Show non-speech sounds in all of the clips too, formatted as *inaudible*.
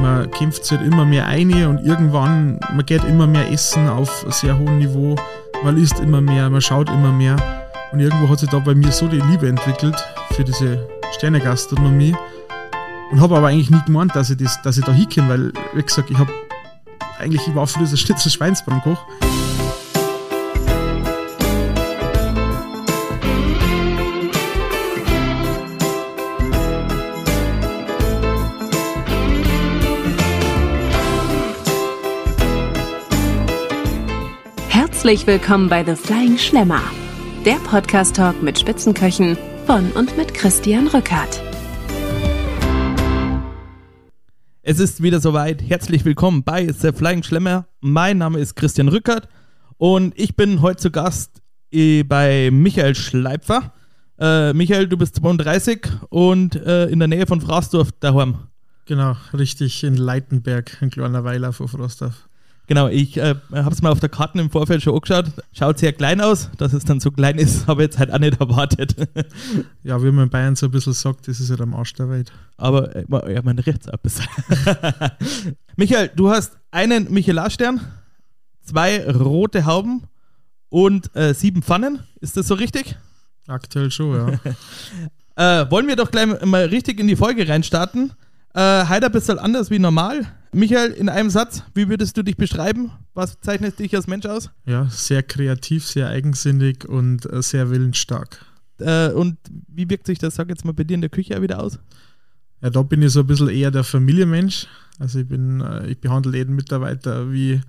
man kämpft sich halt immer mehr ein und irgendwann, man geht immer mehr essen auf sehr hohem Niveau, man liest immer mehr, man schaut immer mehr. Und irgendwo hat sich da bei mir so die Liebe entwickelt für diese Sternegastronomie. Und habe aber eigentlich nie gemeint, dass ich, das, dass ich da hinkomme, weil, wie gesagt, ich habe eigentlich, ich war früher so Schnitzel Schweinsbrandkoch. Herzlich willkommen bei The Flying Schlemmer, der Podcast-Talk mit Spitzenköchen von und mit Christian Rückert. Es ist wieder soweit. Herzlich willkommen bei The Flying Schlemmer. Mein Name ist Christian Rückert und ich bin heute zu Gast äh, bei Michael Schleipfer. Äh, Michael, du bist 32 und äh, in der Nähe von Frasdorf daheim. Genau, richtig in Leitenberg, ein kleiner Weiler vor Frostorf. Genau, ich äh, habe es mal auf der Karte im Vorfeld schon angeschaut. Schaut sehr klein aus, dass es dann so klein ist, *laughs* habe ich jetzt halt auch nicht erwartet. *laughs* ja, wie man in Bayern so ein bisschen sagt, das ist ja halt am Arsch der Welt. Aber äh, ja, man riecht es ein bisschen. *laughs* Michael, du hast einen Michelin-Stern, zwei rote Hauben und äh, sieben Pfannen. Ist das so richtig? Aktuell schon, ja. äh, wollen wir doch gleich mal richtig in die Folge reinstarten. Äh, heute ein bisschen anders wie normal. Michael, in einem Satz, wie würdest du dich beschreiben? Was zeichnet dich als Mensch aus? Ja, sehr kreativ, sehr eigensinnig und äh, sehr willensstark. Äh, und wie wirkt sich das, sag jetzt mal, bei dir in der Küche auch wieder aus? Ja, da bin ich so ein bisschen eher der Familienmensch. Also ich bin, äh, ich behandle jeden Mitarbeiter wie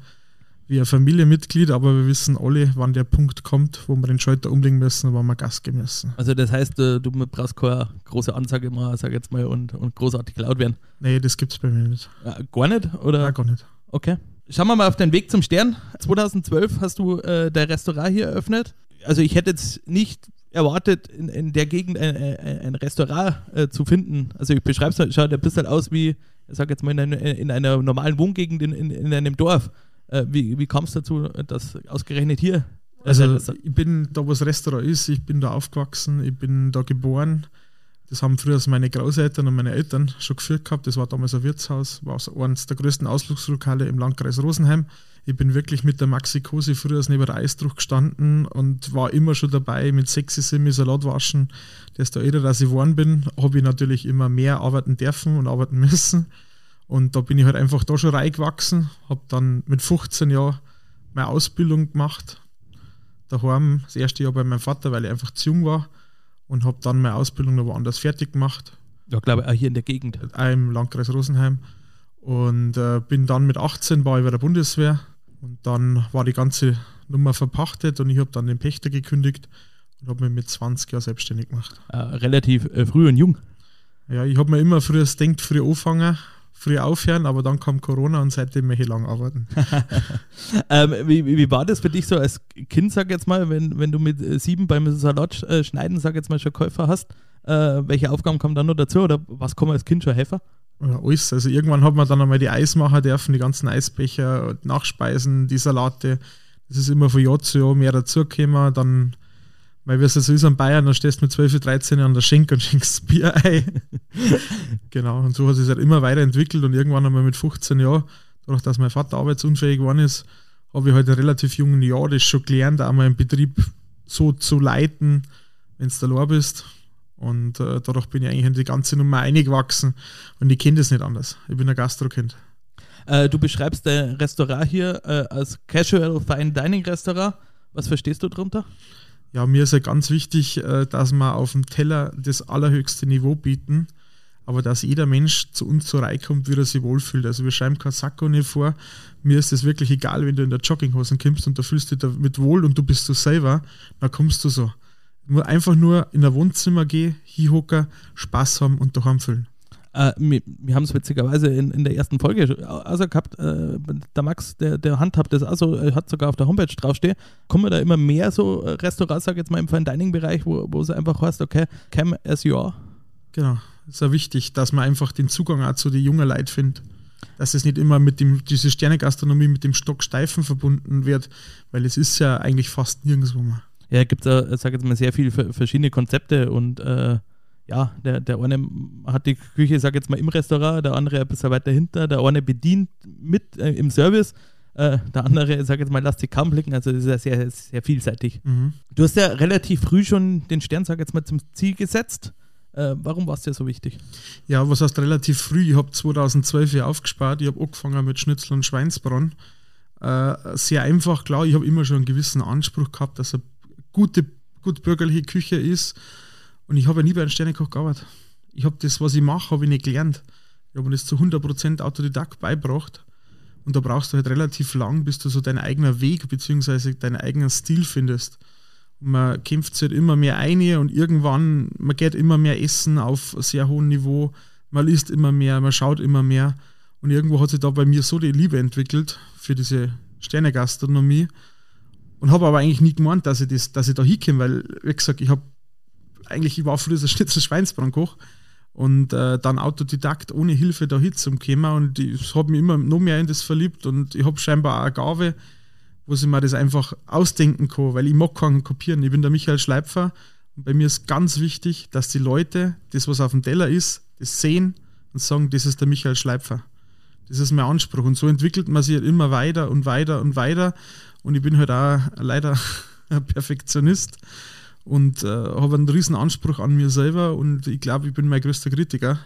wie ein Familienmitglied, aber wir wissen alle, wann der Punkt kommt, wo wir den Schalter umlegen müssen und wann wir Gas geben müssen. Also das heißt, du, du brauchst keine große Ansage machen, sag jetzt mal, und, und großartig laut werden? Nee, das gibt es bei mir nicht. Gar nicht? Oder? Ja, gar nicht. Okay. Schauen wir mal auf den Weg zum Stern. 2012 hast du äh, der Restaurant hier eröffnet. Also ich hätte jetzt nicht erwartet, in, in der Gegend ein, ein, ein Restaurant äh, zu finden. Also ich beschreibe es, schaut ein bisschen aus wie, ich sag jetzt mal, in, einer, in einer normalen Wohngegend in, in, in einem Dorf. Äh, wie wie kam es dazu, dass ausgerechnet hier? Also ich bin da, wo das Restaurant ist, ich bin da aufgewachsen, ich bin da geboren. Das haben früher meine Großeltern und meine Eltern schon geführt gehabt. Das war damals ein Wirtshaus, war eines der größten Ausflugslokale im Landkreis Rosenheim. Ich bin wirklich mit der Maxi Cosi früher neben der Eisdruck gestanden und war immer schon dabei mit sexy Simi Salat waschen. Desto älter dass ich geworden bin, habe ich natürlich immer mehr arbeiten dürfen und arbeiten müssen. Und da bin ich halt einfach da schon reingewachsen, habe dann mit 15 Jahren meine Ausbildung gemacht. Daheim, das erste Jahr bei meinem Vater, weil ich einfach zu jung war. Und habe dann meine Ausbildung noch woanders fertig gemacht. Ja, glaube ich, auch hier in der Gegend. Auch im Landkreis Rosenheim. Und äh, bin dann mit 18 war ich bei der Bundeswehr. Und dann war die ganze Nummer verpachtet und ich habe dann den Pächter gekündigt und habe mich mit 20 Jahren selbstständig gemacht. Äh, relativ äh, früh und jung. Ja, ich habe mir immer früher denkt, früh anfangen früh aufhören, aber dann kam Corona und seitdem möchte ich lang arbeiten. *laughs* ähm, wie, wie war das für dich so als Kind, sag jetzt mal, wenn, wenn du mit äh, sieben beim Salat äh, schneiden, sag jetzt mal, schon Käufer hast? Äh, welche Aufgaben kommen dann noch dazu oder was kann man als Kind schon helfen? Ja, alles. Also irgendwann hat man dann einmal die Eis machen dürfen, die ganzen Eisbecher, Nachspeisen, die Salate. Das ist immer von Jahr zu Jahr mehr dazugekommen. Dann weil wir es so ist an Bayern, da stehst du mit 12, 13 an der Schenk und schenkst Bier ein. *laughs* genau, und so hat es sich halt immer weiterentwickelt und irgendwann einmal mit 15 Jahren, dadurch, dass mein Vater arbeitsunfähig geworden ist, habe ich halt in relativ jungen Jahren das schon gelernt, einmal einen Betrieb so zu leiten, wenn du da bist. Und äh, dadurch bin ich eigentlich in die ganze Nummer eingewachsen und ich kenne das nicht anders. Ich bin ein Gastrokind. Äh, du beschreibst dein Restaurant hier äh, als Casual Fine Dining Restaurant. Was verstehst du darunter? Ja, mir ist ja ganz wichtig, äh, dass wir auf dem Teller das allerhöchste Niveau bieten, aber dass jeder Mensch zu uns so reinkommt, wie er sich wohlfühlt. Also wir schreiben kein Sakko nicht vor. Mir ist es wirklich egal, wenn du in der Jogginghosen kommst und da fühlst du dich damit wohl und du bist du selber, dann kommst du so. Nur einfach nur in ein Wohnzimmer gehen, hinhocken, Spaß haben und daheim fühlen. Äh, wir, wir haben es witzigerweise in, in der ersten Folge also gehabt, äh, der Max, der, der handhabt das also, hat sogar auf der Homepage draufstehen, kommen da immer mehr so äh, Restaurants, sag jetzt mal im Fine Dining Bereich, wo, wo es einfach heißt, okay, come as you are. Genau, ist ja wichtig, dass man einfach den Zugang auch zu den jungen Leuten findet. Dass es nicht immer mit dem, diese Sternegastronomie mit dem Stocksteifen verbunden wird, weil es ist ja eigentlich fast nirgendwo mehr. Ja, gibt es, sag jetzt mal, sehr viele verschiedene Konzepte und äh, ja, der, der eine hat die Küche, sag jetzt mal, im Restaurant, der andere ein bisschen weiter hinter, der eine bedient mit äh, im Service, äh, der andere, sag jetzt mal, lasst sich kaum blicken, also das ist ja sehr, sehr vielseitig. Mhm. Du hast ja relativ früh schon den Stern, sag jetzt mal, zum Ziel gesetzt. Äh, warum war es dir so wichtig? Ja, was heißt relativ früh? Ich habe 2012 hier aufgespart. Ich habe angefangen mit Schnitzel und Schweinsbraten. Äh, sehr einfach, klar, ich habe immer schon einen gewissen Anspruch gehabt, dass eine gute, gut bürgerliche Küche ist. Und ich habe ja nie bei einem Sternekoch gearbeitet. Ich habe das, was ich mache, habe ich nicht gelernt. Ich habe mir das zu 100% Autodidakt beibracht. Und da brauchst du halt relativ lang, bis du so deinen eigenen Weg bzw. deinen eigenen Stil findest. Und man kämpft sich halt immer mehr ein und irgendwann, man geht immer mehr essen auf sehr hohem Niveau, man liest immer mehr, man schaut immer mehr. Und irgendwo hat sich da bei mir so die Liebe entwickelt für diese Sternegastronomie. Und habe aber eigentlich nie gemeint, dass ich, das, dass ich da hinkomme, weil, wie gesagt, ich habe eigentlich, ich war früher so Schnitzel Schweinsbrandkoch und äh, dann Autodidakt ohne Hilfe da hinzukommen und ich habe mich immer noch mehr in das verliebt und ich habe scheinbar auch eine Gabe, wo ich mir das einfach ausdenken kann, weil ich mag keinen kopieren. Ich bin der Michael Schleipfer und bei mir ist ganz wichtig, dass die Leute das, was auf dem Teller ist, das sehen und sagen, das ist der Michael Schleipfer. Das ist mein Anspruch. Und so entwickelt man sich halt immer weiter und weiter und weiter. Und ich bin halt auch leider *laughs* ein Perfektionist und äh, habe einen riesen Anspruch an mir selber und ich glaube, ich bin mein größter Kritiker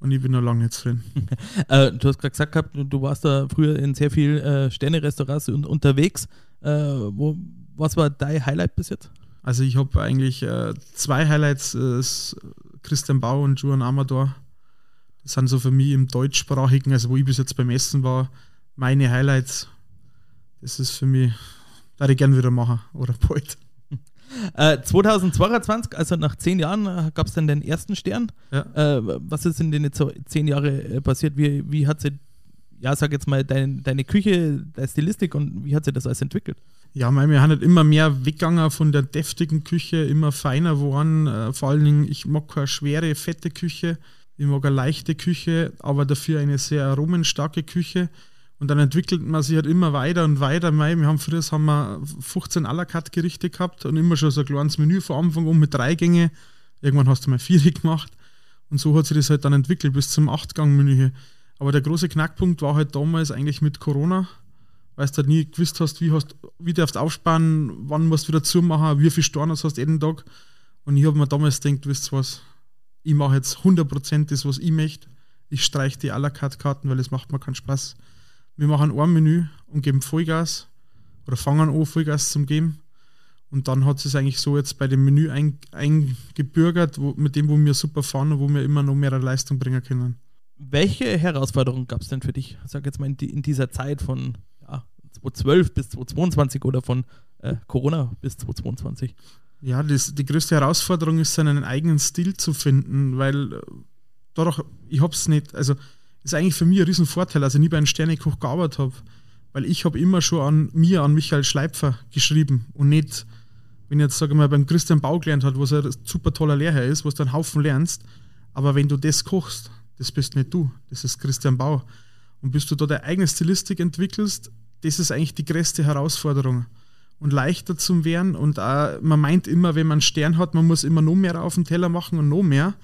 und ich bin noch lange nicht drin. *laughs* äh, du hast gerade gesagt gehabt, du warst da früher in sehr vielen äh, Sterne-Restaurants un unterwegs. Äh, wo, was war dein Highlight bis jetzt? Also ich habe eigentlich äh, zwei Highlights, äh, Christian Bau und Juan Amador. Das sind so für mich im deutschsprachigen, also wo ich bis jetzt beim Essen war, meine Highlights. Das ist für mich, da ich gerne wieder machen oder *laughs* bald. Äh, 2022, also nach zehn Jahren, äh, gab es dann den ersten Stern. Ja. Äh, was ist in den jetzt so zehn Jahren äh, passiert? Wie, wie hat sich, ja, sag jetzt mal, dein, deine Küche, deine Stilistik und wie hat sich das alles entwickelt? Ja, mein, wir haben halt immer mehr weggegangen von der deftigen Küche, immer feiner geworden. Äh, vor allen Dingen, ich mag keine schwere, fette Küche. Ich mag eine leichte Küche, aber dafür eine sehr aromenstarke Küche. Und dann entwickelt man sich halt immer weiter und weiter. Wir haben früher haben wir 15 à la carte Gerichte gehabt und immer schon so ein kleines Menü von Anfang an mit drei Gänge. Irgendwann hast du mal vier *laughs* gemacht. Und so hat sich das halt dann entwickelt bis zum Achtgang-Menü. Aber der große Knackpunkt war halt damals eigentlich mit Corona, weil du halt nie gewusst hast, wie, hast, wie darfst du aufsparen, wann musst du wieder zumachen, wie viel Stornos hast du jeden Tag. Und ich habe mir damals gedacht, wisst ihr was, ich mache jetzt 100% das, was ich möchte. Ich streiche die à la carte Karten, weil es macht mir keinen Spaß wir machen ein Menü und geben Vollgas oder fangen an, Vollgas zu geben. Und dann hat es eigentlich so jetzt bei dem Menü ein, eingebürgert, wo, mit dem, wo wir super fahren und wo wir immer noch mehr Leistung bringen können. Welche Herausforderungen gab es denn für dich, sag jetzt mal, in, die, in dieser Zeit von ja, 2012 bis 2022 oder von äh, Corona bis 2022? Ja, das, die größte Herausforderung ist, seinen eigenen Stil zu finden, weil äh, dadurch, ich habe es nicht, also ist eigentlich für mich ein Riesenvorteil, dass ich nie bei einem Sternekoch gearbeitet habe. Weil ich habe immer schon an mir, an Michael Schleipfer geschrieben und nicht, wenn ich jetzt sage mal beim Christian Bau gelernt hat, was ein super toller Lehrherr ist, was du einen Haufen lernst. Aber wenn du das kochst, das bist nicht du, das ist Christian Bau. Und bis du da deine eigene Stilistik entwickelst, das ist eigentlich die größte Herausforderung. Und leichter zu werden. Und auch, man meint immer, wenn man einen Stern hat, man muss immer noch mehr auf dem Teller machen und noch mehr.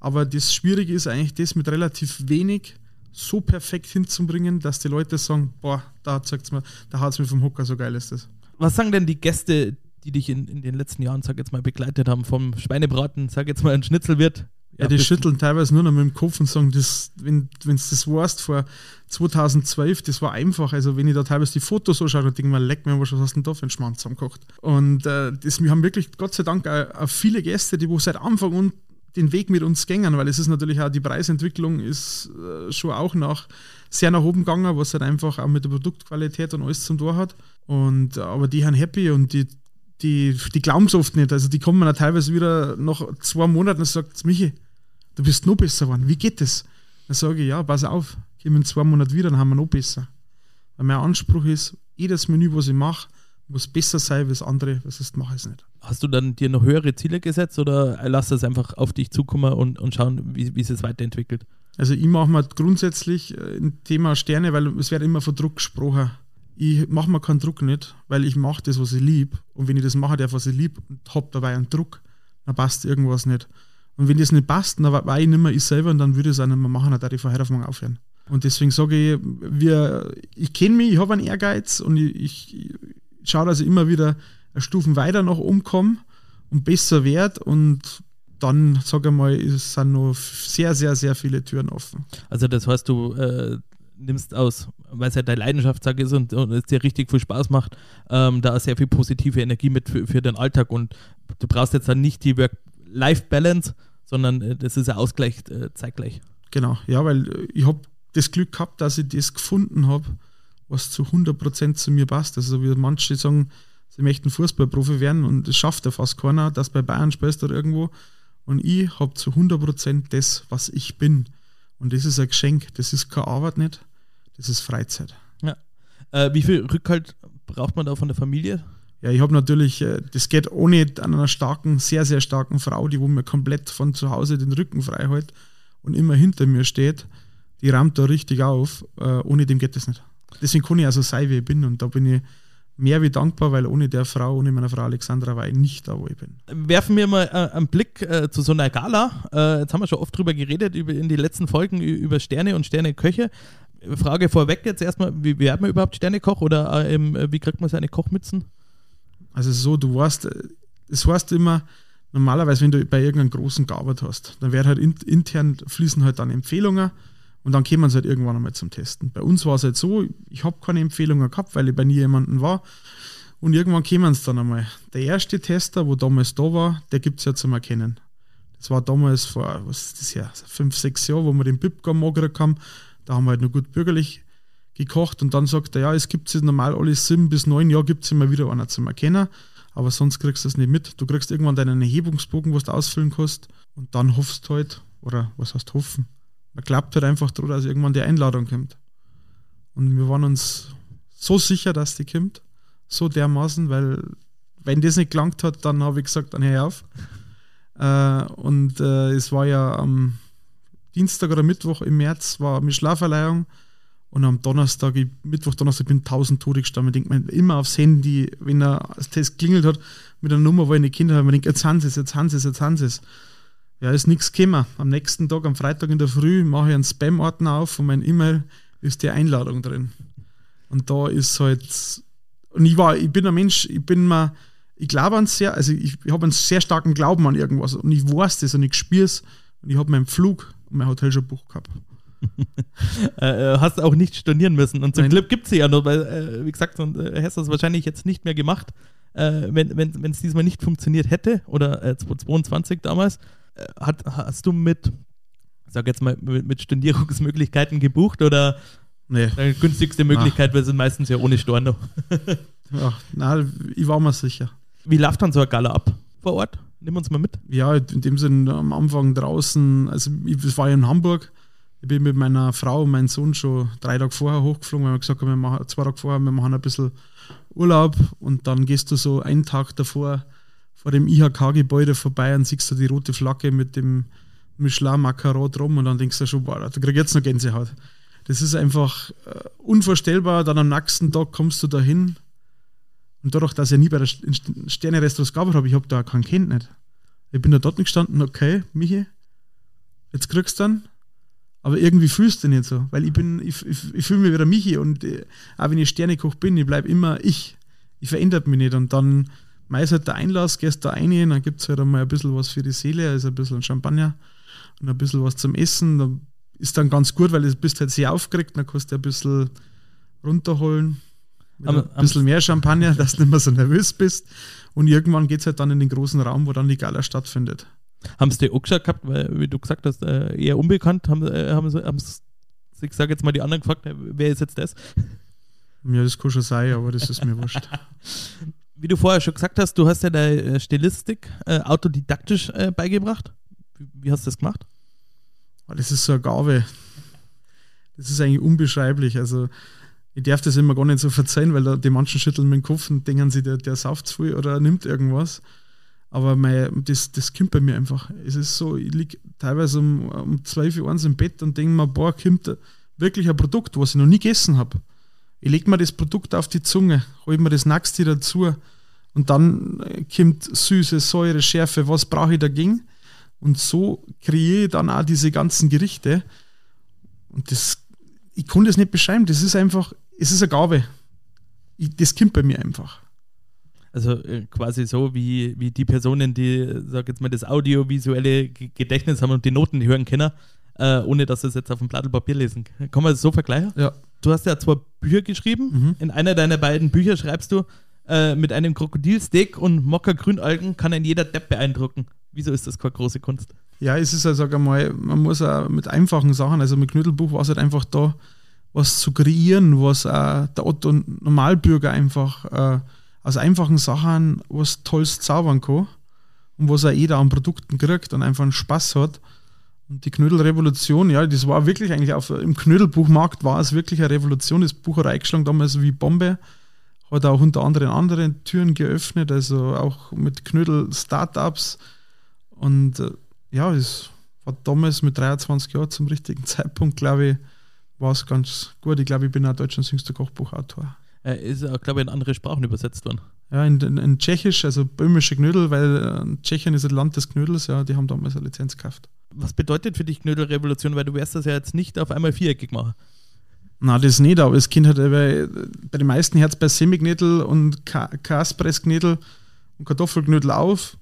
Aber das Schwierige ist eigentlich, das mit relativ wenig so perfekt hinzubringen, dass die Leute sagen, boah, da zeigt's mir, da hat es mir vom Hocker, so geil ist das. Was sagen denn die Gäste, die dich in, in den letzten Jahren, sag jetzt mal, begleitet haben, vom Schweinebraten, sag jetzt mal, ein Schnitzel wird? Ja, ja die schütteln teilweise nur noch mit dem Kopf und sagen, das, wenn du das warst vor 2012, das war einfach. Also, wenn ich da teilweise die Fotos anschaue, dann denke ich mir, leck mir, was hast du denn da für einen Schmarrn zusammengekocht? Und äh, das, wir haben wirklich, Gott sei Dank, auch, auch viele Gäste, die wo seit Anfang an den Weg mit uns gängen, weil es ist natürlich auch die Preisentwicklung ist äh, schon auch nach sehr nach oben gegangen, was halt einfach auch mit der Produktqualität und alles zum Tor hat. Und aber die haben happy und die, die, die glauben es oft nicht. Also die kommen dann teilweise wieder nach zwei Monaten und sagt, Michi, du bist noch besser geworden. Wie geht das? Dann sage ich, ja, pass auf, kommen in zwei Monaten wieder, dann haben wir noch besser. Weil mein Anspruch ist, jedes Menü, was ich mache, muss besser sein das andere, was ist, mache ich es nicht. Hast du dann dir noch höhere Ziele gesetzt oder lass es einfach auf dich zukommen und, und schauen, wie, wie es sich weiterentwickelt? Also ich mache mir grundsätzlich äh, ein Thema Sterne, weil es wird immer von Druck gesprochen. Ich mache mir keinen Druck nicht, weil ich mache das, was ich liebe. Und wenn ich das mache, darf, was ich liebe und habe dabei einen Druck, dann passt irgendwas nicht. Und wenn das nicht passt, dann war ich nicht mehr ich selber und dann würde ich es auch nicht mehr machen, dann würde ich von heute auf morgen aufhören. Und deswegen sage ich, wir, ich kenne mich, ich habe einen Ehrgeiz und ich, ich, schaue, dass ich immer wieder Stufen weiter nach oben komme und besser werde und dann, sage ich mal, es sind noch sehr, sehr, sehr viele Türen offen. Also das heißt, du äh, nimmst aus, weil es ja deine Leidenschaft sag, ist und, und, es dir richtig viel Spaß macht, ähm, da sehr viel positive Energie mit für, für den Alltag und du brauchst jetzt dann nicht die Work-Life-Balance, sondern äh, das ist ein Ausgleich äh, zeitgleich. Genau, ja, weil äh, ich habe das Glück gehabt, dass ich das gefunden habe, was zu 100% zu mir passt. Also wie manche sagen, sie möchten Fußballprofi werden und das schafft ja fast keiner, dass bei Bayern spielst oder irgendwo. Und ich habe zu 100% das, was ich bin. Und das ist ein Geschenk. Das ist keine Arbeit nicht, das ist Freizeit. Ja. Äh, wie viel Rückhalt braucht man da von der Familie? Ja, ich habe natürlich, äh, das geht ohne an einer starken, sehr, sehr starken Frau, die wo mir komplett von zu Hause den Rücken frei hält und immer hinter mir steht. Die rammt da richtig auf. Äh, ohne dem geht das nicht. Deswegen kann ich also sein, wie ich bin. Und da bin ich mehr wie dankbar, weil ohne der Frau, ohne meine Frau Alexandra war ich nicht da, wo ich bin. Werfen wir mal äh, einen Blick äh, zu so einer Gala. Äh, jetzt haben wir schon oft drüber geredet, über, in den letzten Folgen über Sterne und Sterneköche. Frage vorweg jetzt erstmal, wie wird man überhaupt Sternekoch oder wie kriegt man seine Kochmützen? Also so, du weißt, es heißt immer, normalerweise, wenn du bei irgendeinem großen gearbeitet hast, dann werden halt intern fließen halt dann Empfehlungen und dann kämen sie halt irgendwann einmal zum Testen. Bei uns war es halt so, ich habe keine Empfehlungen gehabt, weil ich bei nie jemandem war. Und irgendwann kämen sie dann einmal. Der erste Tester, wo damals da war, der gibt es ja zum Erkennen. Das war damals vor, was ist das her, fünf, sechs Jahren, wo wir den Bibgam gekriegt haben. Da haben wir halt noch gut bürgerlich gekocht und dann sagt er, ja, es gibt es normal alle sieben bis neun Jahre gibt es immer wieder einer zum Erkennen, aber sonst kriegst du es nicht mit. Du kriegst irgendwann deinen Erhebungsbogen, was du ausfüllen kannst und dann hoffst du halt, oder was heißt hoffen? Man glaubt halt einfach daran, dass irgendwann die Einladung kommt. Und wir waren uns so sicher, dass die kommt, so dermaßen, weil wenn das nicht gelangt hat, dann habe ich gesagt, dann hör auf. Äh, und äh, es war ja am Dienstag oder Mittwoch im März war eine Schlafverleihung und am Donnerstag, ich, Mittwoch, Donnerstag bin tausend Tode gestanden. Ich denke immer aufs Handy, wenn er das Test klingelt hat, mit einer Nummer, wo ich eine Kinder habe, ich denke, jetzt haben sie es, jetzt haben sie es, jetzt haben sie es. Ja, ist nichts gekommen. Am nächsten Tag, am Freitag in der Früh, mache ich einen Spam-Ordner auf und mein E-Mail ist die Einladung drin. Und da ist halt, und ich war, ich bin ein Mensch, ich bin mal, ich glaube an sehr, also ich, ich habe einen sehr starken Glauben an irgendwas und ich weiß das und ich spüre es und ich habe meinen Flug und mein Hotel schon bucht gehabt. *laughs* Äh, äh, hast auch nicht stornieren müssen. Und zum Nein. Glück gibt es sie ja noch, weil, äh, wie gesagt, und äh, hast das wahrscheinlich jetzt nicht mehr gemacht, äh, wenn es wenn, diesmal nicht funktioniert hätte, oder äh, 2022 damals. Hat, hast du mit, sag jetzt mal, mit, mit Stornierungsmöglichkeiten gebucht oder nee. die günstigste Möglichkeit, weil sie meistens ja ohne Storno. *laughs* ja, na, ich war mir sicher. Wie läuft dann so eine Gala ab vor Ort? Nimm uns mal mit. Ja, in dem Sinne am Anfang draußen, also ich war ja in Hamburg, ich bin mit meiner Frau und meinem Sohn schon drei Tage vorher hochgeflogen, weil wir gesagt haben, wir machen zwei Tage vorher, wir machen ein bisschen Urlaub und dann gehst du so einen Tag davor vor dem IHK-Gebäude vorbei und siehst du die rote Flagge mit dem Michelin-Macaron drum und dann denkst du schon, boah, da krieg ich jetzt noch Gänsehaut. Das ist einfach äh, unvorstellbar. Dann am nächsten Tag kommst du da hin und dadurch, dass ich nie bei der Sterne-Restaurants gearbeitet habe, ich habe da keinen Kind nicht. Ich bin da dort gestanden, okay, Michi, jetzt kriegst du dann aber irgendwie fühlst du nicht so, weil ich bin, ich, ich, ich fühle mich wieder Michi und äh, auch wenn ich Sternekoch bin, ich bleibe immer ich. Ich verändert mich nicht und dann meist halt der Einlass, gehst da rein, dann gibt es halt einmal ein bisschen was für die Seele, also ein bisschen Champagner und ein bisschen was zum Essen. Da ist dann ganz gut, weil du bist halt sehr aufgeregt, dann kannst du ein bisschen runterholen. Aber, ein bisschen mehr Champagner, *laughs* dass du nicht mehr so nervös bist. Und irgendwann geht es halt dann in den großen Raum, wo dann die Gala stattfindet. Haben sie die auch gesagt gehabt, weil, wie du gesagt hast, äh, eher unbekannt, haben, äh, haben sie, haben ich sage jetzt mal die anderen gefragt, wer ist jetzt das? Ja, das kann schon sein, aber das ist mir wurscht. *laughs* Wie du vorher schon gesagt hast, du hast ja deine äh, Stilistik äh, autodidaktisch äh, beigebracht. Wie, wie, hast du das gemacht? Oh, das ist so eine Gabe. Das ist eigentlich unbeschreiblich. Also, ich darf das immer gar nicht so verzeihen, weil die manchen schütteln mit dem Kopf und denken sie, der, der sauft viel oder nimmt irgendwas. Aber mein, das, das kommt bei mir einfach. Es ist so, ich liege teilweise um, um 12 Uhr im Bett und denke mir, boah, kommt wirklich ein Produkt, was ich noch nie gegessen habe. Ich lege mir das Produkt auf die Zunge, hole mir das nächste dazu und dann kommt Süße, Säure, Schärfe, was brauche ich dagegen? Und so kreiere ich dann auch diese ganzen Gerichte. Und das, ich kann das nicht beschreiben. Das ist einfach, es ist eine Gabe. Ich, das kommt bei mir einfach. Also äh, quasi so wie, wie die Personen, die, sag jetzt mal, das audiovisuelle Gedächtnis haben und die Noten hören können, äh, ohne dass sie es jetzt auf dem Blatt Papier lesen. Kann man das so vergleichen? Ja. Du hast ja zwei Bücher geschrieben. Mhm. In einer deiner beiden Bücher schreibst du, äh, mit einem Krokodilsteak und Mokka Grünalgen kann ein jeder Depp beeindrucken. Wieso ist das keine große Kunst? Ja, es ist also, sag einmal, man muss auch mit einfachen Sachen, also mit Knödelbuch war es halt einfach da, was zu kreieren, was auch der Otto Normalbürger einfach äh, aus einfachen Sachen was Tolles zaubern kann und was auch jeder an Produkten kriegt und einfach einen Spaß hat. Und die Knödelrevolution, ja, das war wirklich eigentlich auf, im Knödelbuchmarkt war es wirklich eine Revolution. Das Buch hat eingeschlagen damals wie Bombe. Hat auch unter anderem andere Türen geöffnet, also auch mit Knödel-Startups. Und äh, ja, es war damals mit 23 Jahren zum richtigen Zeitpunkt, glaube ich, war es ganz gut. Ich glaube, ich bin auch Deutschlands jüngster Kochbuchautor. Er ist auch, glaube ich, in andere Sprachen übersetzt worden. Ja, in, in, in Tschechisch, also böhmische Knödel, weil äh, Tschechien ist ein Land des Knödels, ja, die haben damals eine Lizenz gekauft. Was bedeutet für dich Knödelrevolution? Weil du wirst das ja jetzt nicht auf einmal viereckig machen. Na, das nicht, aber das Kind hat bei, bei den meisten Herz bei Semiknödel und Kaspressknödel und Kartoffelknödel auf.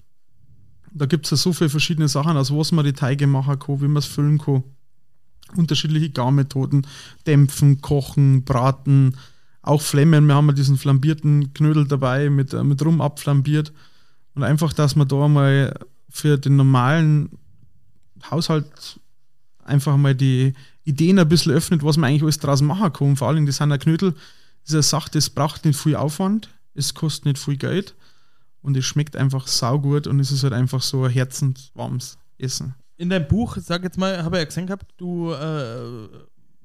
Da gibt es ja so viele verschiedene Sachen, aus was man die Teige machen kann, wie man es füllen kann. Unterschiedliche Garmethoden, dämpfen, kochen, braten, auch Flemmen. Wir haben ja diesen flambierten Knödel dabei, mit, mit Rum abflambiert. Und einfach, dass man da mal für den normalen Haushalt einfach mal die Ideen ein bisschen öffnet, was man eigentlich alles draus machen kann. Vor allem, das sind ja Knödel, das ist eine Sache, das braucht nicht viel Aufwand, es kostet nicht viel Geld und es schmeckt einfach saugut und es ist halt einfach so ein herzenswarmes Essen. In deinem Buch, sag jetzt mal, habe ich ja gesehen gehabt, du äh,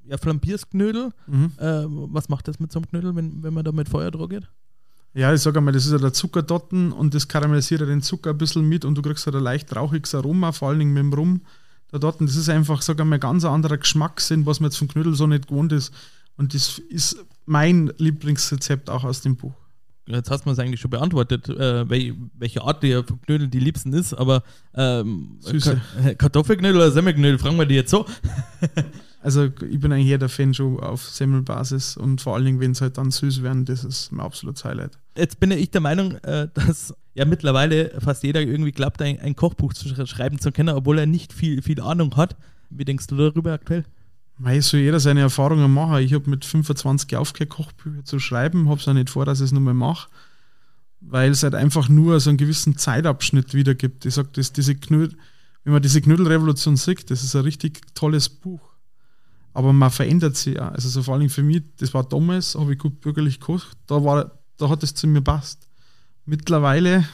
ja, flambierst Knödel. Mhm. Äh, was macht das mit so einem Knödel, wenn, wenn man da mit Feuer drauf geht? Ja, ich sage einmal, das ist ja der Zuckerdotten und das karamellisiert ja den Zucker ein bisschen mit und du kriegst halt ein leicht rauchiges Aroma, vor allen Dingen mit dem Rum. Der Dotten, das ist einfach, sag einmal, ganz ein anderer Geschmackssinn, was man jetzt vom Knödel so nicht gewohnt ist. Und das ist mein Lieblingsrezept auch aus dem Buch. Jetzt hast du es eigentlich schon beantwortet, äh, wel, welche Art der Knödel die liebsten ist, aber ähm, Süße. Ka Kartoffelknödel oder Semmelknödel, fragen wir die jetzt so. *laughs* Also ich bin eigentlich eher der Fan schon auf Semmelbasis und vor allen Dingen, wenn es halt dann süß werden, das ist mein absolutes Highlight. Jetzt bin ich der Meinung, äh, dass ja mittlerweile fast jeder irgendwie glaubt, ein, ein Kochbuch zu sch schreiben zu können, obwohl er nicht viel, viel Ahnung hat. Wie denkst du darüber aktuell? Mei, soll jeder seine Erfahrungen machen. Ich habe mit 25 aufgehört, Kochbücher zu schreiben, habe es auch nicht vor, dass ich es nochmal mache, weil es halt einfach nur so einen gewissen Zeitabschnitt wiedergibt. Ich sage, diese Knödel, wenn man diese Knödelrevolution sieht, das ist ein richtig tolles Buch. Aber man verändert sich ja. Also so vor allem für mich, das war damals, habe ich gut bürgerlich gekocht, da, war, da hat es zu mir passt. Mittlerweile,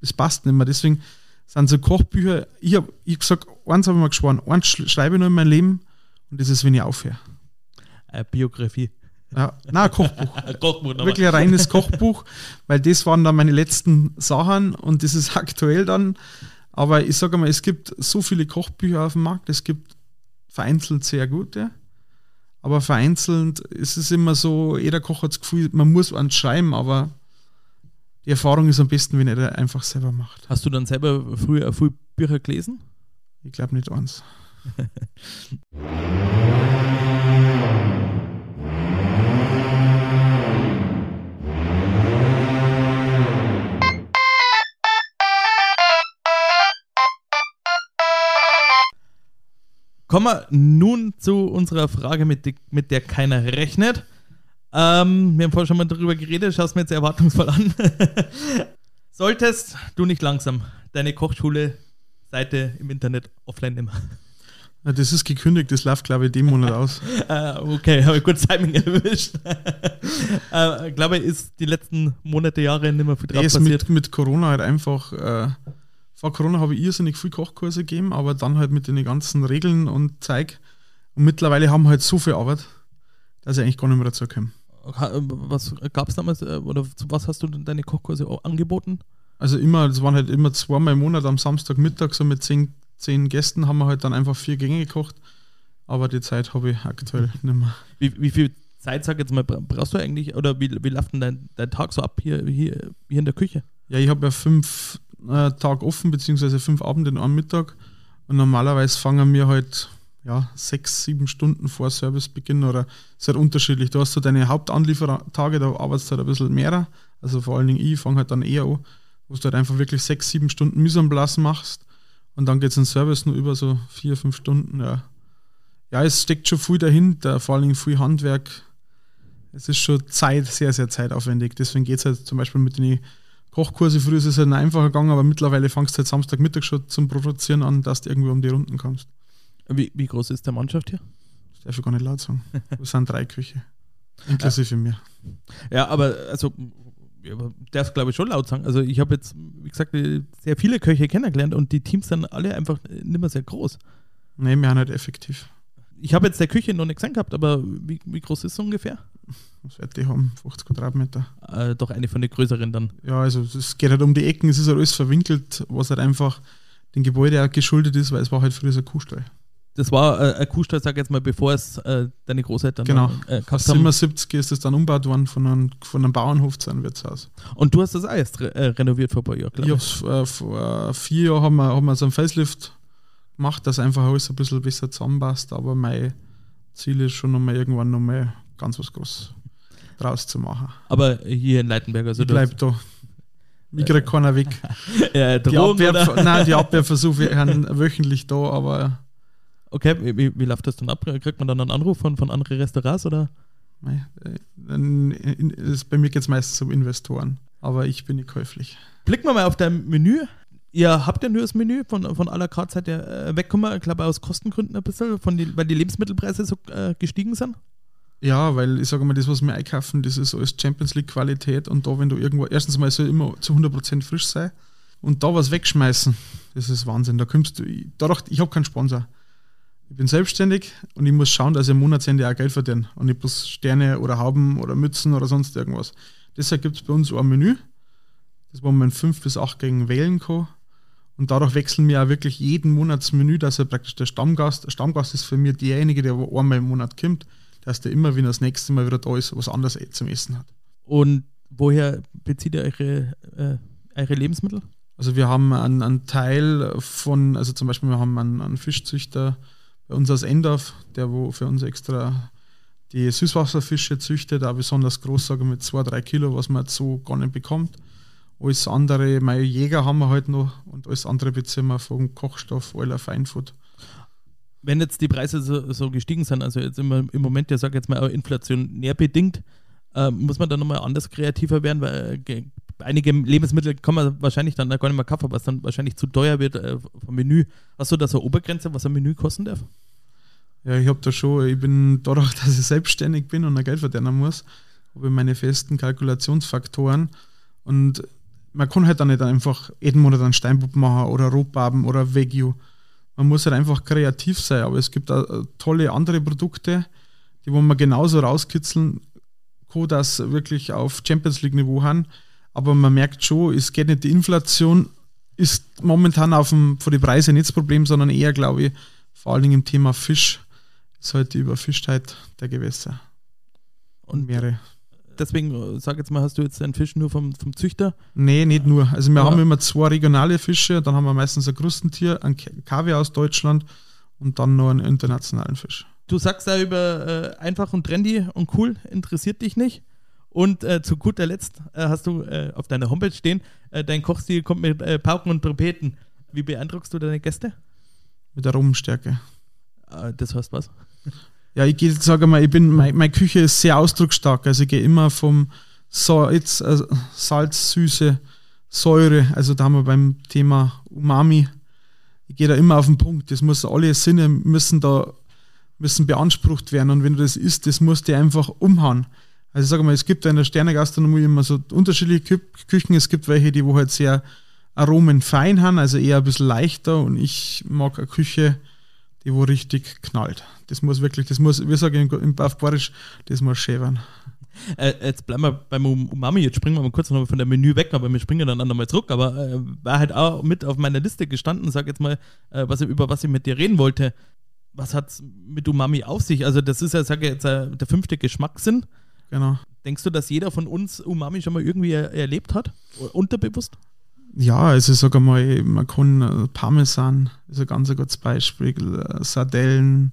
es passt nicht mehr. Deswegen sind so Kochbücher, ich habe ich gesagt, eins habe ich mir geschworen, eins schreibe ich noch in mein Leben und das ist, wenn ich aufhöre. Äh, Biografie. Ja, nein, ein Kochbuch. *laughs* Ein Kochbuch. Wirklich ein reines Kochbuch, weil das waren dann meine letzten Sachen und das ist *laughs* aktuell dann. Aber ich sage mal, es gibt so viele Kochbücher auf dem Markt, es gibt vereinzelt sehr gute, aber vereinzelt ist es immer so, jeder Koch hat das Gefühl, man muss ans schreiben, aber die Erfahrung ist am besten, wenn er das einfach selber macht. Hast du dann selber früher früh Bücher gelesen? Ich glaube nicht eins. *laughs* Kommen wir nun zu unserer Frage, mit, die, mit der keiner rechnet. Ähm, wir haben vorhin schon mal darüber geredet, schaust mir jetzt erwartungsvoll an. *laughs* Solltest du nicht langsam deine Kochschule-Seite im Internet offline nehmen? Das ist gekündigt, das läuft, glaube ich, den Monat aus. äh, *laughs* okay, habe ich gut Timing erwischt. *laughs* äh, glaube ich, ist die letzten Monate, Jahre nicht mehr viel drauf Er passiert. mit, mit Corona halt einfach. Äh, vor Corona habe ich irrsinnig viel Kochkurse gegeben, aber dann halt mit den ganzen Regeln und Zeug. Und mittlerweile haben wir halt so viel Arbeit, dass ich eigentlich gar nicht mehr dazu komme. Ha- Was gab es damals, äh, oder zu was hast du denn deine Kochkurse angeboten? Also immer, das waren halt immer zweimal im Monat am Samstagmittag, so mit zehn, zehn Gästen haben wir halt dann einfach vier Gänge gekocht. Aber die Zeit habe ich aktuell nicht mehr. Wie, wie viel Zeit, sag jetzt mal, bra- brauchst du eigentlich, oder wie, wie läuft denn dein, dein Tag so ab hier, hier, hier in der Küche? Ja, ich habe ja fünf äh, Tag offen, beziehungsweise fünf Abende einem Mittag. Und normalerweise fangen wir halt ja, sechs, sieben Stunden vor Servicebeginn oder ist halt unterschiedlich. Du hast so deine Hauptanliefertage, da arbeitest du halt ein bisschen mehr. Also vor allen Dingen ich fange halt dann eher an, wo du halt einfach wirklich sechs, sieben Stunden Mise machst und dann geht es in Service nur über so vier, fünf Stunden. Ja. ja, es steckt schon viel dahinter, vor allen Dingen viel Handwerk. Es ist schon Zeit, sehr, sehr zeitaufwendig. Deswegen geht es halt zum Beispiel mit den Kochkurse. Früher ist es halt einfacher gegangen, aber mittlerweile fangst du halt Samstagmittag schon zum Produzieren an, dass du irgendwie um die Runden kommst. Wie, wie groß ist der Mannschaft hier? Das darf ich gar nicht laut sagen. *laughs* Wir sind drei Küche. Inklusive ja. mir. Ja, aber also darf glaube ich schon laut sagen. Also ich habe jetzt, wie gesagt, sehr viele Köche kennengelernt und die Teams sind alle einfach nicht mehr sehr groß. Nee, wir haben halt effektiv. Ich habe jetzt der Küche noch nicht gesehen gehabt, aber wie, wie groß ist es ungefähr? Was wird die haben? 50 Quadratmeter. Äh, doch eine von den größeren dann. Ja, also es geht halt um die Ecken, es ist halt alles verwinkelt, was halt einfach dem Gebäude auch geschuldet ist, weil es war halt früher so ein Kuhstall das war äh, ein Kuhstall, sag jetzt mal, bevor es äh, deine Großeltern genau. äh, gehabt haben. 77 ist das dann umgebaut worden von einem, von einem Bauernhof zu einem Wirtshaus. Und du hast das auch erst re äh, renoviert vor ein paar Jahren, glaube ich. Ich hab's, äh, vor vier Jahren haben wir, haben wir so einen Facelift gemacht, dass einfach alles ein bisschen besser zusammenpasst, aber mein Ziel ist schon nochmal irgendwann nochmal ganz was Großes draus zu machen. Aber hier in Leitenberg, also ich bleib da. Mich kriegt keiner weg. *laughs* ja, die, Abwehr, nein, die Abwehrversuche sind wöchentlich da, aber Okay, wie, wie läuft das dann ab? Kriegt man dann einen Anruf von, von anderen Restaurants oder? Nein, äh, bei mir geht es meistens um Investoren, aber ich bin nicht käuflich. Blicken wir mal auf dein Menü. Ihr habt ja nur das Menü von, von à la carte seid ihr äh, weggekommen, ich glaube aus Kostengründen ein bisschen, von die, weil die Lebensmittelpreise so äh, gestiegen sind. Ja, weil ich sage mal, das, was wir einkaufen, das ist alles Champions League Qualität und da, wenn du irgendwo, erstens mal soll immer zu 100% frisch sein und da was wegschmeißen, das ist Wahnsinn. Da kommst du, ich, dadurch, ich habe keinen Sponsor. Ich bin selbstständig und ich muss schauen, dass ich am Monatsende auch Geld verdiene und nicht bloß Sterne oder Hauben oder Mützen oder sonst irgendwas. Deshalb gibt es bei uns auch ein Menü, das wo man fünf bis acht Gänge wählen kann. Und dadurch wechseln wir auch wirklich jeden Monat das Menü, dass er praktisch der Stammgast, der Stammgast ist für mich derjenige, der einmal im Monat kommt, dass der immer, wenn er das nächste Mal wieder da ist, was anderes zum Essen hat. Und woher bezieht ihr eure, äh, eure Lebensmittel? Also wir haben einen, einen, Teil von, also zum Beispiel wir haben einen, einen Fischzüchter, bei uns aus Endorf, der wo für uns extra die Süßwasserfische züchtet, auch besonders groß, sage mit zwei, drei Kilo, was man jetzt so gar nicht bekommt. Alles andere, meine Jäger haben wir halt noch und alles andere beziehen wir vom Kochstoff, aller Feinfood. Wenn jetzt die Preise so, so gestiegen sind, also jetzt immer im Moment, ja sage jetzt mal inflationär bedingt, äh, muss man dann nochmal anders kreativer werden, weil äh, einige Lebensmittel kann man wahrscheinlich dann gar nicht mehr kaufen, was dann wahrscheinlich zu teuer wird äh, vom Menü. Hast du da so eine Obergrenze, was ein Menü kosten darf? Ja, ich habe da schon, ich bin *laughs* dadurch, dass ich selbstständig bin und ein Geld verdienen muss, habe ich meine festen Kalkulationsfaktoren und man kann halt dann nicht einfach jeden Monat einen Steinbub machen oder Rotbarben oder Veggie. Man muss halt einfach kreativ sein, aber es gibt auch tolle andere Produkte, die wo man genauso rauskitzeln kann, dass wirklich auf Champions League Niveau haben aber man merkt schon, es geht nicht, die Inflation ist momentan auf dem, von den Preisen nicht das Problem, sondern eher, glaube ich, vor allen Dingen im Thema Fisch ist halt die Überfischtheit der Gewässer und Meere. Deswegen, sag jetzt mal, hast du jetzt einen Fisch nur vom, vom Züchter? Nee, nicht nur. Also wir ja. haben immer zwei regionale Fische, dann haben wir meistens ein Krustentier, ein Kaviar aus Deutschland und dann noch einen internationalen Fisch. Du sagst da über äh, einfach und trendy und cool, interessiert dich nicht? Und äh, zu guter Letzt äh, hast du äh, auf deiner Homepage stehen, äh, dein Kochstil kommt mit äh, Pauken und Trompeten. Wie beeindruckst du deine Gäste? Mit der Rumstärke. Das heißt was? *laughs* Ja, ich gehe, sage mal, ich bin, meine, meine Küche ist sehr ausdrucksstark. Also ich gehe immer vom Salz, äh, Salz, Süße, Säure. Also da haben wir beim Thema Umami. Ich gehe da immer auf den Punkt. Das muss alle Sinne müssen da müssen beansprucht werden. Und wenn du das isst, das musst du einfach umhauen. Also ich sage mal, es gibt in der Sternegastronomie immer so unterschiedliche Küchen. Es gibt welche, die wo halt sehr aromenfein haben, also eher ein bisschen leichter und ich mag eine Küche, die wo richtig knallt. Das muss wirklich, das muss, wir sagen im Bavarisch, das muss schön werden. Äh, jetzt bleiben wir beim Umami, jetzt springen wir mal kurz noch von der Menü weg, aber wir springen dann nochmal zurück, aber äh, war halt auch mit auf meiner Liste gestanden, sag jetzt mal, äh, was, über was ich mit dir reden wollte. Was hat es mit Umami auf sich? Also das ist ja, sage ich jetzt, äh, der fünfte Geschmackssinn. Genau. Denkst du, dass jeder von uns Umami schon mal irgendwie er erlebt hat? Unterbewusst? Ja, also sage mal, man kann äh, Parmesan, ist ein ganz gutes Beispiel, äh, Sardellen,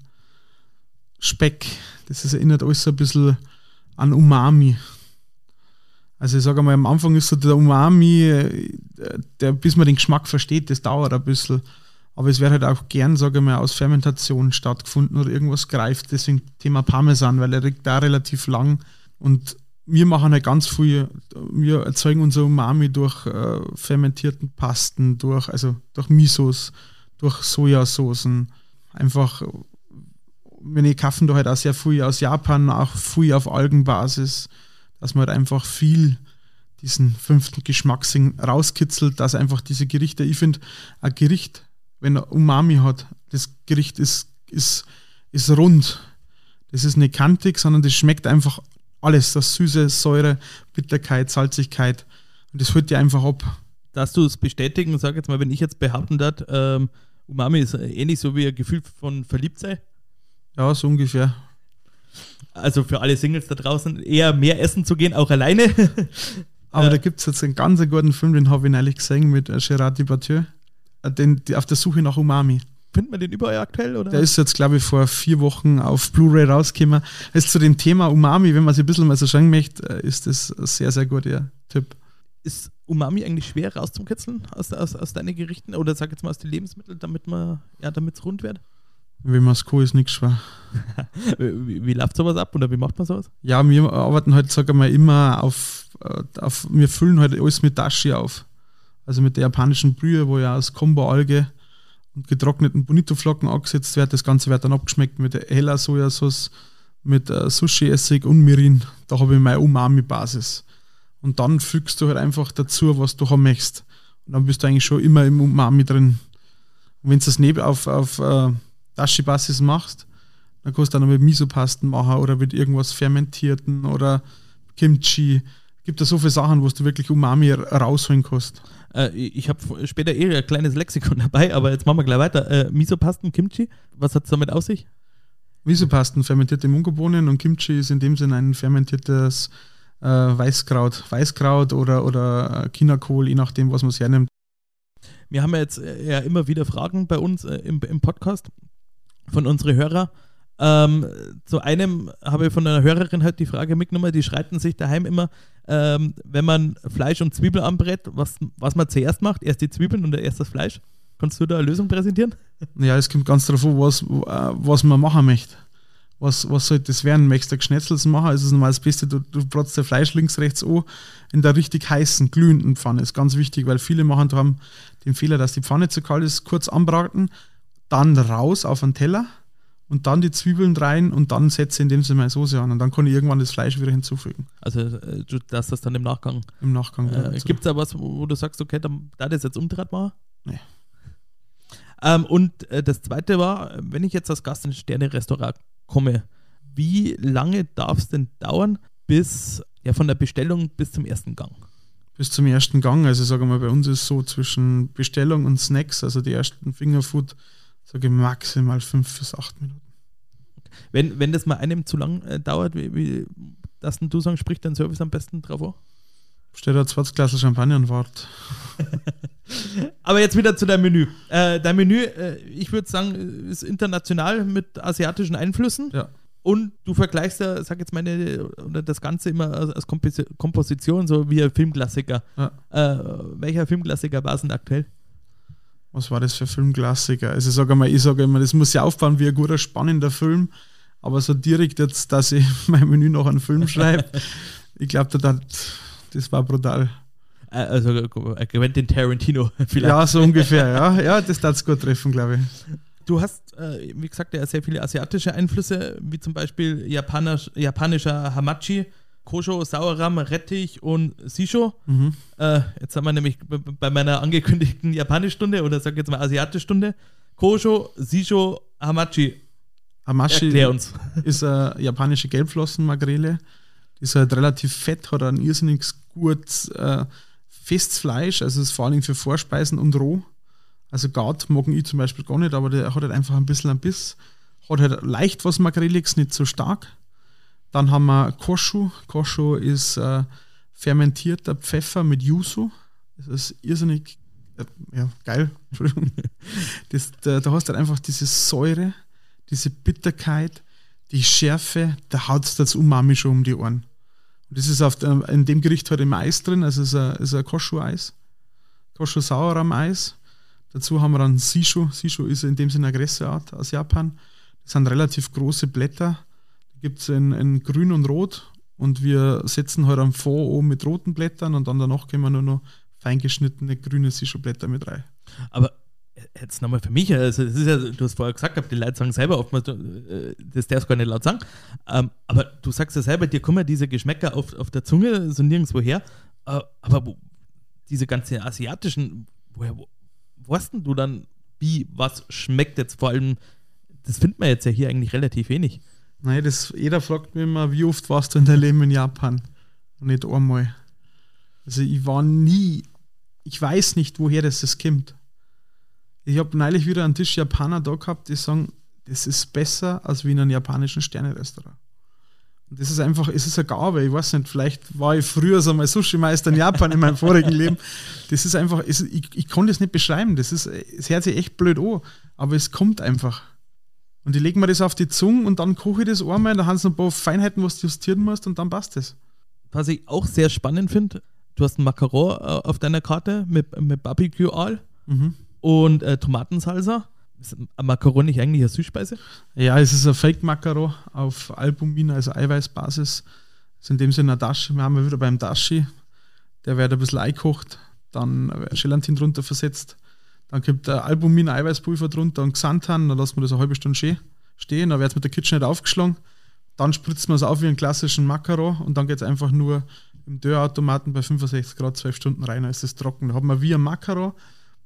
Speck, das ist, erinnert alles so ein bisschen an Umami. Also ich sage mal, am Anfang ist so der Umami, äh, der, bis man den Geschmack versteht, das dauert ein bisschen. Aber es wird halt auch gern, sage ich mal, aus Fermentation stattgefunden oder irgendwas greift. Deswegen Thema Parmesan, weil er liegt da relativ lang. Und wir machen halt ganz viel, wir erzeugen unser Umami durch äh, fermentierten Pasten, durch, also durch Misos, durch Sojasoßen. Einfach, wenn ich kaufen da halt auch sehr viel aus Japan, auch viel auf Algenbasis, dass man halt einfach viel diesen fünften Geschmackssinn rauskitzelt, dass einfach diese Gerichte, ich finde, ein Gericht wenn er Umami hat. Das Gericht ist, ist, ist rund. Das ist nicht kantig, sondern das schmeckt einfach alles. Das Süße, Säure, Bitterkeit, Salzigkeit. Und das holt dir einfach ab. Dass du es bestätigen, sag jetzt mal, wenn ich jetzt behaupten darf, ähm, Umami ist ähnlich so wie ein Gefühl von Verliebtsein. Ja, so ungefähr. Also für alle Singles da draußen eher mehr essen zu gehen, auch alleine. *laughs* Aber äh, da gibt es jetzt einen ganz guten Film, den habe ich neulich gesehen mit äh, Gerard Depardieu. Äh, den, die, auf der Suche nach Umami. Findet man den überall aktuell? Oder? Der ist jetzt, glaube ich, vor vier Wochen auf Blu-ray rausgekommen. Ist zu dem Thema Umami, wenn man sich ein bisschen mal so schauen möchte, äh, ist das ein sehr, sehr guter Tipp. Ist Umami eigentlich schwer rauszukitzeln aus, aus, aus deinen Gerichten oder sag jetzt mal aus den Lebensmitteln, damit man ja, es rund wird? Wie man es kann, ist nichts schwer. *laughs* wie, wie läuft sowas ab oder wie macht man sowas? Ja, wir arbeiten halt, sagen wir immer auf, äh, auf wir füllen halt alles mit Dashi auf also mit der japanischen Brühe, wo ja aus Kombo-Alge und getrockneten Bonito-Flocken angesetzt wird. Das Ganze wird dann abgeschmeckt mit heller Sojasauce, mit äh, Sushi-Essig und Mirin. Da habe ich meine Umami-Basis. Und dann fügst du halt einfach dazu, was du haben möchtest. Und dann bist du eigentlich schon immer im Umami drin. Und wenn du das neben auf, auf äh, Dashi-Basis machst, dann kannst du dann mit Miso-Pasten machen oder mit irgendwas Fermentierten oder Kimchi. Gibt da so viele Sachen, wo du wirklich Umami rausholen kannst. Äh, ich habe später eher ein kleines Lexikon *laughs* dabei, aber jetzt machen wir gleich weiter. Äh, Misopasten, Kimchi, was hat es damit aus sich? Misopasten, fermentierte Mungobohnen und Kimchi ist in dem Sinne ein fermentiertes äh, Weißkraut. Weißkraut oder, oder Chinakohl, je nachdem, was man es hernimmt. Wir haben ja jetzt äh, ja immer wieder Fragen bei uns äh, im, im Podcast von unseren Hörern. Ähm, zu einem habe ich von einer Hörerin halt die Frage mitgenommen, die schreiten sich daheim immer, ähm, wenn man Fleisch und Zwiebel anbrät, was, was man zuerst macht, erst die Zwiebeln und erst das Fleisch. Kannst du da eine Lösung präsentieren? Ja, es kommt ganz darauf an, was, äh, was man machen möchte. Was, was sollte das werden? Möchtest du Geschnetzels machen? Ist es normal das Beste, du, du bratst das Fleisch links, rechts an in der richtig heißen, glühenden Pfanne. Das ist ganz wichtig, weil viele machen haben den Fehler, dass die Pfanne zu kalt ist, kurz anbraten, dann raus auf einen Teller und dann die Zwiebeln rein und dann setze in dem Sinne meine Soße an und dann kann ich irgendwann das Fleisch wieder hinzufügen. Also äh, du darfst das dann im Nachgang. Im Nachgang. Äh, Gibt es da was, wo du sagst, okay, dann da das jetzt umdreht machen? Nee. Ähm, und äh, das zweite war, wenn ich jetzt als Gast in ein Sterne-Restaurant komme, wie lange darf es denn dauern, bis ja von der Bestellung bis zum ersten Gang? Bis zum ersten Gang, also sagen wir mal, bei uns ist so zwischen Bestellung und Snacks, also die ersten Fingerfood sage maximal fünf bis acht Minuten. Wenn, wenn das mal einem zu lang äh, dauert, wie, wie das du sagen, spricht dein Service am besten drauf an? Steht da 20 Glas Champagner und wart. *laughs* Aber jetzt wieder zu deinem Menü. Äh, dein Menü, äh, ich würde sagen, ist international mit asiatischen Einflüssen. Ja. Und du vergleichst ja, sag jetzt meine, oder das Ganze immer als Komposition, so wie ein Filmklassiker. Ja. Äh, welcher Filmklassiker war es denn aktuell? Was war das für Filmklassiker? Also ich sage mal, ich sage immer, das muss ja aufbauen wie ein guter, spannender Film, aber so direkt jetzt, dass ich *laughs* mein Menü noch einen Film schreibe, *laughs* ich glaube, das, das war brutal. Äh, also Quentin Tarantino *laughs* vielleicht. Ja, so ungefähr, ja. Ja, das darf es gut treffen, glaube ich. Du hast, äh, wie gesagt, ja sehr viele asiatische Einflüsse, wie zum Beispiel Japanisch, japanischer Hamachi Kosho, Sauerrahm, Rettich und Sisho. Mhm. Äh, jetzt sind wir nämlich bei meiner angekündigten Japanischstunde oder sag jetzt mal Asiatischstunde. Kosho, Sisho, Hamachi. Hamachi Erklär uns. *laughs* ist eine japanische Gelbflossenmakrele. Die ist halt relativ fett, hat ein irrsinnig gut äh, festes Fleisch, also ist vor allem für Vorspeisen und roh. Also Gart mag ich zum Beispiel gar nicht, aber der hat halt einfach ein bisschen ein Biss. Hat halt leicht was Makreliges, nicht so stark. Dann haben wir Koshu. Koshu ist äh, fermentierter Pfeffer mit Yuzu. Das ist irrsinnig äh, ja, geil. *laughs* Entschuldigung. Das, da, da hast du halt einfach diese Säure, diese Bitterkeit, die Schärfe, da haut es das Umami schon um die Ohren. Und das ist auf der, in dem Gericht halt im Eis drin, also es ist ein, ist ein Koshu-Eis. Koshu-Sauerrahm-Eis. Dazu haben wir dann Sishu. Sishu ist in dem Sinne eine Gräserart aus Japan. Das sind relativ große Blätter. Gibt es in, in grün und rot. Und wir setzen halt am Fond oben mit roten Blättern und dann danach können wir nur noch feingeschnittene grüne Sishu-Blätter mit rein. Aber jetzt nochmal für mich, also das ist ja, du hast vorher gesagt, die Leute sagen selber oftmals, äh, das darfst du gar nicht laut sagen, ähm, aber du sagst ja selber, dir kommen diese Geschmäcker auf, auf der Zunge so nirgendwo her, äh, aber wo, diese ganzen asiatischen, woher wo, weißt du dann, wie was schmeckt jetzt vor allem, das findet man jetzt ja hier eigentlich relativ wenig. Nein, das, jeder fragt mich immer, wie oft warst du in deinem Leben in Japan? Und nicht einmal. Also ich war nie, ich weiß nicht, woher das, das kommt. Ich habe neulich wieder einen Tisch Japaner da gehabt, die sagen, das ist besser als wie in einem japanischen Sterne-Restaurant. Und das ist einfach, es ist eine Gabe. Ich weiß nicht, vielleicht war ich früher so mal Sushi-Meister in Japan in meinem vorigen *laughs* Leben. Das ist einfach, es, ich, ich kann das nicht beschreiben. Das ist, es hört sich echt blöd an, aber es kommt einfach. Und ich lege mir das auf die Zunge und dann koche ich das einmal, da haben sie ein paar Feinheiten, was du justieren musst und dann passt das. Was ich auch sehr spannend finde, du hast ein Macaron äh, auf deiner Karte mit, mit Barbecue-Aal mhm. und äh, Tomatensalsa. Ist ein Macaron nicht eigentlich eine Süßspeise? Ja, es ist ein Fake-Macaron auf Albumin, also Eiweißbasis. Das ist in dem Sinne ein Dashi. Wir haben ja wieder beim Dashi. Der wird ein bisschen eingekocht, dann Gelatin drunter versetzt. Dann kommt der Albumin, Eiweißpulver drunter und Xanthan. Dann lassen wir das eine halbe Stunde stehen. Dann wird es mit der KitchenAid aufgeschlagen. Dann spritzt man es auf wie einen klassischen Macaron und dann geht es einfach nur im Dörrautomaten bei 65 Grad 12 Stunden rein, dann ist es trocken. Da hat man wie ein Macaron.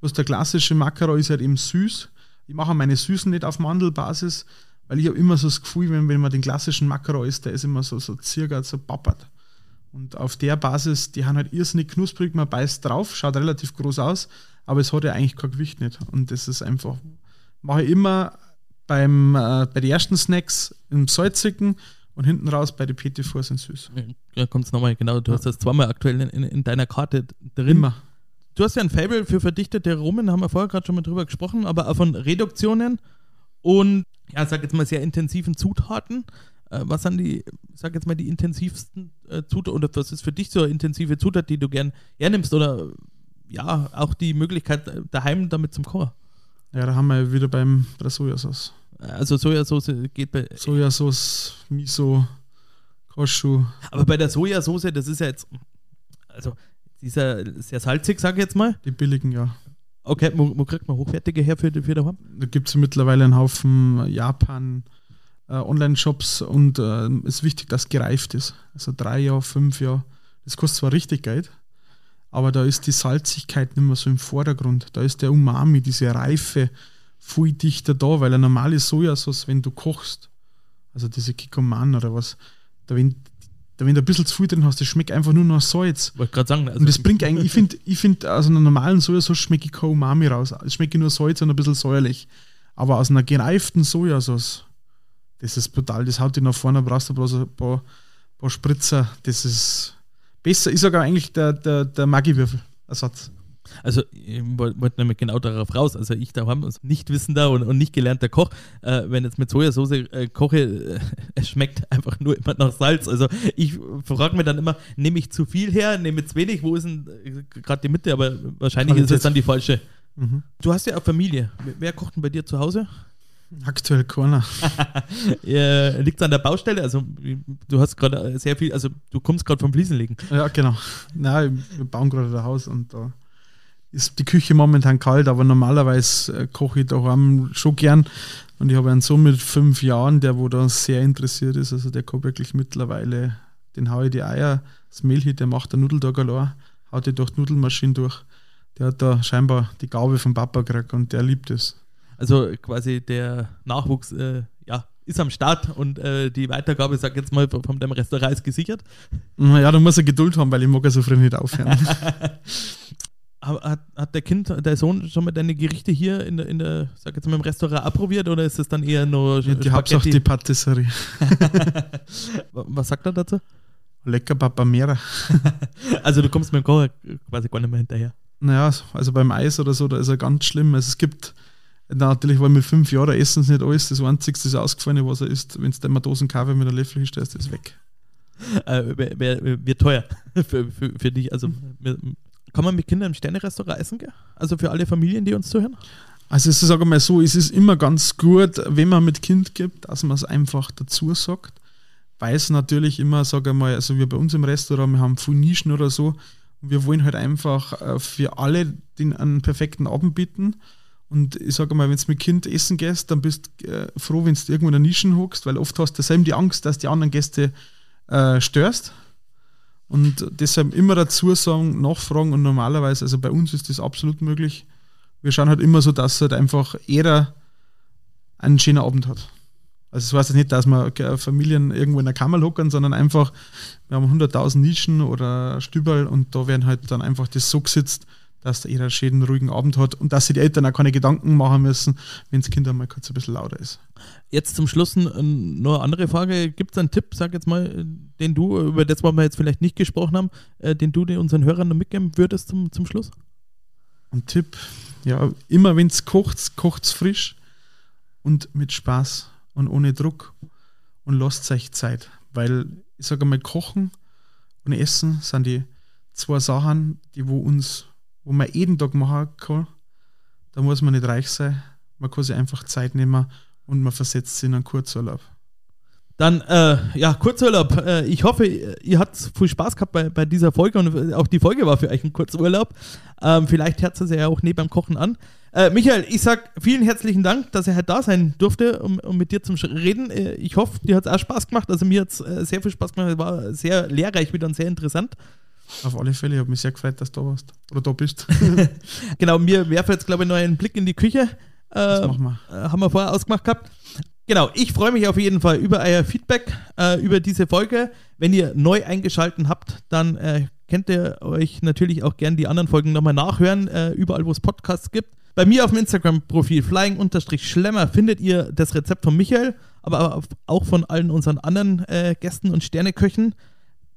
Was der klassische Macaron ist halt eben süß. Ich mache meine Süßen nicht auf Mandelbasis, weil ich habe immer so das Gefühl, wenn, wenn man den klassischen Macaron isst, der ist immer so, so circa so pappert. Und auf der Basis, die haben halt irrsinnig knusprig, man beißt drauf, schaut relativ groß aus, aber es hat ja eigentlich kein Gewicht nicht. Und das ist einfach, mache ich immer beim, äh, bei den ersten Snacks im Salzigen und hinten raus bei den Petit Fours sind süß. Ja, kommt es nochmal, genau. Du ja. hast das zweimal aktuell in, in, in, deiner Karte drin. Immer. Du hast ja ein Fable für verdichtete Aromen, haben wir vorher gerade schon mal drüber gesprochen, aber auch von Reduktionen und, ja, sag jetzt mal, sehr intensiven Zutaten. Äh, was sind die, sag jetzt mal, die intensivsten äh, Zutaten oder was ist für dich so eine intensive Zutat, die du gern hernimmst oder ja, auch die Möglichkeit äh, daheim damit zum Kochen? Ja, da haben wir wieder beim, bei der Sojasauce. Also Sojasauce geht bei. Sojasauce, Miso, Koshu. Aber bei der Sojasauce, das ist ja jetzt. Also, dieser sehr salzig, sag ich jetzt mal. Die billigen, ja. Okay, wo, wo kriegt man hochwertige her für, für daheim? Da gibt es mittlerweile einen Haufen Japan äh, Online-Shops und es äh, ist wichtig, dass gereift ist. Also drei Jahre, fünf Jahre. Das kostet zwar richtig Geld, aber da ist die Salzigkeit nicht mehr so im Vordergrund. Da ist der Umami, diese Reife viel dichter da, weil eine normale Sojasauce, wenn du kochst, also diese Kikoman oder was, da wenn, da wenn du ein bisschen zu viel drin hast, das schmeckt einfach nur noch Salz. Wollte gerade sagen. Also und das bringt eigentlich, ich finde, ich find, aus einer normalen Sojasauce schmecke ich kein Umami raus. Es schmeckt nur Salz und ein bisschen säuerlich. Aber aus einer gereiften Sojasauce, das ist brutal, das haut dich nach vorne, brauchst du bloß ein paar, paar Spritzer, das ist besser, ist sogar eigentlich der, der, der Maggi-Würfel-Ersatz. Also ich wollte nämlich genau darauf raus. Also ich da haben uns nicht wissender und, und nicht gelernter Koch, äh, wenn jetzt mit Sojasauce äh, koche, äh, *laughs* es schmeckt einfach nur immer nach Salz. Also ich frage mir dann immer, nehme ich zu viel her, nehme ich zu wenig, wo ist denn äh, gerade die Mitte, aber wahrscheinlich Qualität. ist es dann die falsche. Mhm. Du hast ja auch Familie. Wer kocht denn bei dir zu Hause? Aktuell keiner. *laughs* Liegt es an der Baustelle? Also, du hast gerade sehr viel, also du kommst gerade vom Fliesenlegen. Ja, genau. Nein, wir bauen gerade ein Haus und da ist die Küche momentan kalt, aber normalerweise äh, koche ich daheim schon gern. Und ich habe einen Sohn mit fünf Jahren, der wo da sehr interessiert ist. Also der kommt wirklich mittlerweile, den haue ich die Eier, das Mehl, der macht der Nudeltag allein, haut die durch die Nudelmaschine durch. Der hat da scheinbar die Gabe vom Papa gekriegt und der liebt es. Also quasi der Nachwuchs äh, ja, ist am Start und äh, die Weitergabe, sag jetzt mal, von dem Restaurant ist gesichert. Naja, da muss er Geduld haben, weil ich mag ja so früh nicht aufhören. *laughs* hat, hat der Kind, der Sohn schon mal deine Gerichte hier in der, in der sag jetzt mal, im Restaurant approbiert oder ist es dann eher nur ja, Die Hauptsache die Patisserie. *laughs* Was sagt er dazu? Lecker Papa Mera. *laughs* also du kommst mit dem Kocher quasi gar nicht mehr hinterher. Naja, also beim Eis oder so, da ist er ganz schlimm. Also es gibt natürlich, weil mit fünf Jahren essen sie nicht alles. Das Einzige, das Ausgefallene, was er isst, wenn du immer Dosen Kaffee mit einem Löffel hinstellst, ist weg. Äh, wird teuer *laughs* für, für, für dich. Also kann man mit Kindern im Sterne-Restaurant essen gehen? Also für alle Familien, die uns zuhören? Also ich sage mal so, es ist immer ganz gut, wenn man mit Kind gibt, dass man es einfach dazu sagt. Weil es natürlich immer, sage ich mal, also wir bei uns im Restaurant, wir haben viele Nischen oder so, und wir wollen halt einfach äh, für alle den einen perfekten Abend bieten. Und ich sage mal, wenn du mit Kind essen gehst, dann bist du äh, froh, wenn du irgendwo in der Nischen hockst, weil oft hast du selber die Angst, dass die anderen Gäste äh, störst. Und deshalb immer dazu sagen, nachfragen und normalerweise, also bei uns ist das absolut möglich. Wir schauen halt immer so, dass halt einfach jeder einen schönen Abend hat. Also es heißt nicht, dass wir Familien irgendwo in der Kammer lockern, sondern einfach, wir haben 100.000 Nischen oder Stüberl und da werden halt dann einfach das so gesetzt, dass jeder einen schönen, ruhigen Abend hat und dass sich die Eltern auch keine Gedanken machen müssen, wenn das Kind einmal kurz ein bisschen lauter ist. Jetzt zum Schluss noch eine andere Frage. Gibt es einen Tipp, sag jetzt mal, den du, über das was wir jetzt vielleicht nicht gesprochen haben, äh, den du unseren Hörern noch mitgeben würdest zum, zum Schluss? Ein Tipp, ja, immer wenn es kocht, kocht es frisch und mit Spaß und ohne Druck und lasst euch Zeit. Weil ich sage mal, Kochen und Essen sind die zwei Sachen, die wo uns, wo man jeden Tag machen kann. Da muss man nicht reich sein. Man kann sich einfach Zeit nehmen und man versetzt sich in einen Kurzurlaub. Dann, äh, ja, Kurzurlaub. Äh, ich hoffe, ihr habt viel Spaß gehabt bei, bei dieser Folge und auch die Folge war für euch ein Kurzurlaub. Ähm, vielleicht hört es ja auch neben beim Kochen an. Äh, Michael, ich sag vielen herzlichen Dank, dass er halt da sein durfte, um, um mit dir zu reden. Äh, ich hoffe, dir hat es auch Spaß gemacht. Also mir hat es äh, sehr viel Spaß gemacht. Es war sehr lehrreich wieder und sehr interessant. Auf alle Fälle, ich habe mich sehr gefreut, dass du da warst oder da bist. *laughs* genau, wir werfen jetzt, glaube ich, noch einen Blick in die Küche. das machen wir. Äh, haben wir vorher ausgemacht gehabt. Genau, ich freue mich auf jeden Fall über euer Feedback äh, über diese Folge. Wenn ihr neu eingeschaltet habt, dann äh, könnt ihr euch natürlich auch gerne die anderen Folgen nochmal nachhören, äh, überall wo es Podcasts gibt. Bei mir auf dem Instagram-Profil flying-schlemmer findet ihr das Rezept von Michael, aber auch von allen unseren anderen äh, Gästen und Sterneköchen.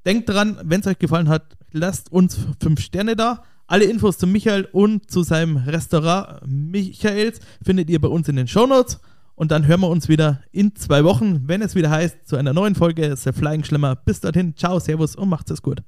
Denkt dran, wenn es euch gefallen hat, lasst uns fünf Sterne da. Alle Infos zu Michael und zu seinem Restaurant Michaels findet ihr bei uns in den Show Notes. Und dann hören wir uns wieder in zwei Wochen, wenn es wieder heißt, zu einer neuen Folge The Flying Schlemmer. Bis dorthin, ciao, servus und macht's es gut.